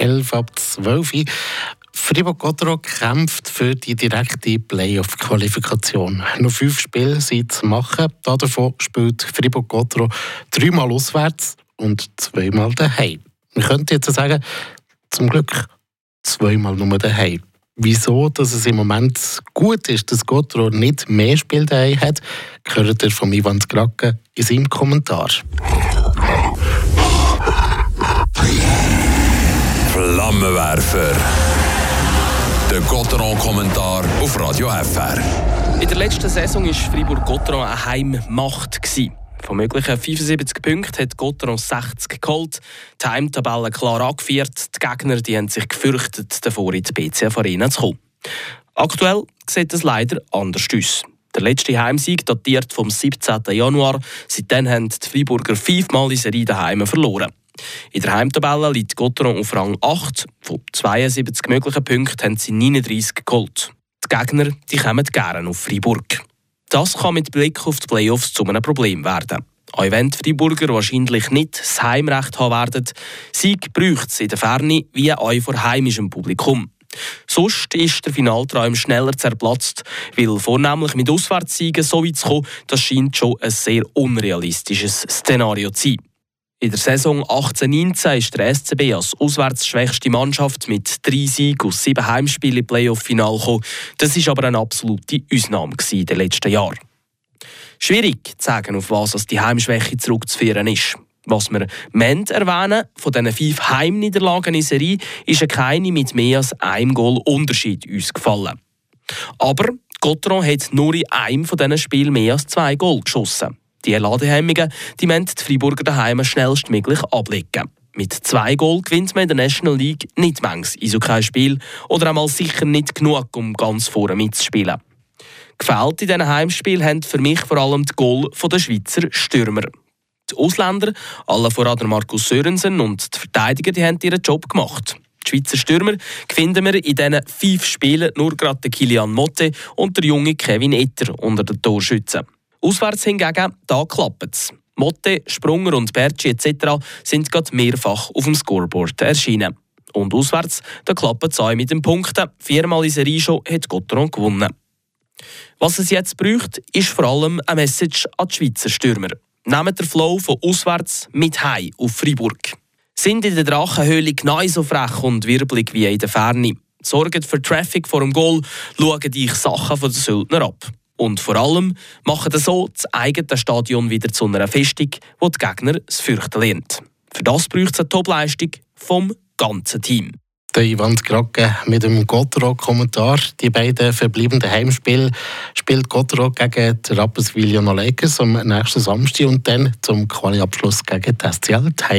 11 ab 12 Uhr. Fribourg Gotteron kämpft für die direkte Playoff-Qualifikation. Noch fünf Spiele sind zu machen. Davon spielt Fribourg Gotteron dreimal auswärts und zweimal daheim. Man könnte jetzt sagen, zum Glück zweimal nur daheim. Wieso dass es im Moment gut ist, dass Gotteron nicht mehr Spiele daheim hat, hört ihr von Ivan Skrake in seinem Kommentar. Flammenwerfer. Der Gotteron-Kommentar auf Radio FR. In der letzten Saison war Fribourg-Gotteron eine Heimmacht. Von möglichen 75 Punkten hat Gotteron 60 geholt. Die Heimtabelle klar angeführt. Die Gegner die haben sich gefürchtet, davor in die BCF Arena zu kommen. Aktuell sieht es leider anders aus. Der letzte Heimsieg datiert vom 17. Januar. Seitdem haben die Freiburger fünfmal in Serie daheim verloren. In der Heimtabelle liegt Gotteron auf Rang 8. Von 72 möglichen Punkten haben sie 39 geholt. Die Gegner die kommen gerne auf Freiburg. Das kann mit Blick auf die Playoffs zu einem Problem werden. Auch wenn die Freiburger wahrscheinlich nicht das Heimrecht haben werden, Sieg braucht es in der Ferne wie auch vor heimischem Publikum. Sonst ist der Finaltraum schneller zerplatzt, weil vornehmlich mit Auswärtssiegen so weit zu kommen, das scheint schon ein sehr unrealistisches Szenario zu sein. In der Saison 18-19 ist der SCB als auswärtsschwächste Mannschaft mit drei Siegen aus sieben Heimspielen im Playoff-Final gekommen. Das war aber eine absolute Ausnahme in den letzten Jahren. Schwierig zu sagen, auf was die Heimschwäche zurückzuführen ist. Was wir erwähnen von diesen fünf Heimniederlagen in Serie, ist keine mit mehr als einem Goal Unterschied uns gefallen. Aber Gotron hat nur in einem von diesen Spielen mehr als zwei Goal geschossen. Die Ladehemmungen die müssen die Freiburger daheim schnellstmöglich ablegen. Mit zwei Goal gewinnt man in der National League nicht manches Eishockey-Spiel oder einmal sicher nicht genug, um ganz vorne mitzuspielen. Gefällt in diesen Heimspielen haben für mich vor allem die Goal der Schweizer Stürmer. Die Ausländer, alle voran Markus Sörensen und die Verteidiger, die haben ihren Job gemacht. Die Schweizer Stürmer finden wir in diesen fünf Spielen nur gerade Kilian Motte und der junge Kevin Etter unter den Torschützen. Auswärts hingegen, da klappt es. Motte, Sprunger und Berci etc. sind gerade mehrfach auf dem Scoreboard erschienen. Und auswärts, da klappt es auch mit den Punkten. Viermal in Serie schon hat Gotteron gewonnen. Was es jetzt braucht, ist vor allem eine Message an die Schweizer Stürmer. Nehmt den Flow von auswärts mit heim auf Freiburg. Sind in der Drachenhöhle genauso frech und wirbelig wie in der Ferne. Sorgt für Traffic vor dem Goal, schaut euch Sachen von den Söldner ab. Und vor allem machen so das eigene Stadion wieder zu einer Festung, wo die Gegner es fürchten lernt. Für das braucht es eine Topleistung vom ganzen Team. Der Ivan Krake mit dem Gotteron-Kommentar. Die beiden verbleibenden Heimspiele spielt Gotteron gegen die Rapperswil Lakers am nächsten Samstag und dann zum Quali-Abschluss gegen die SCL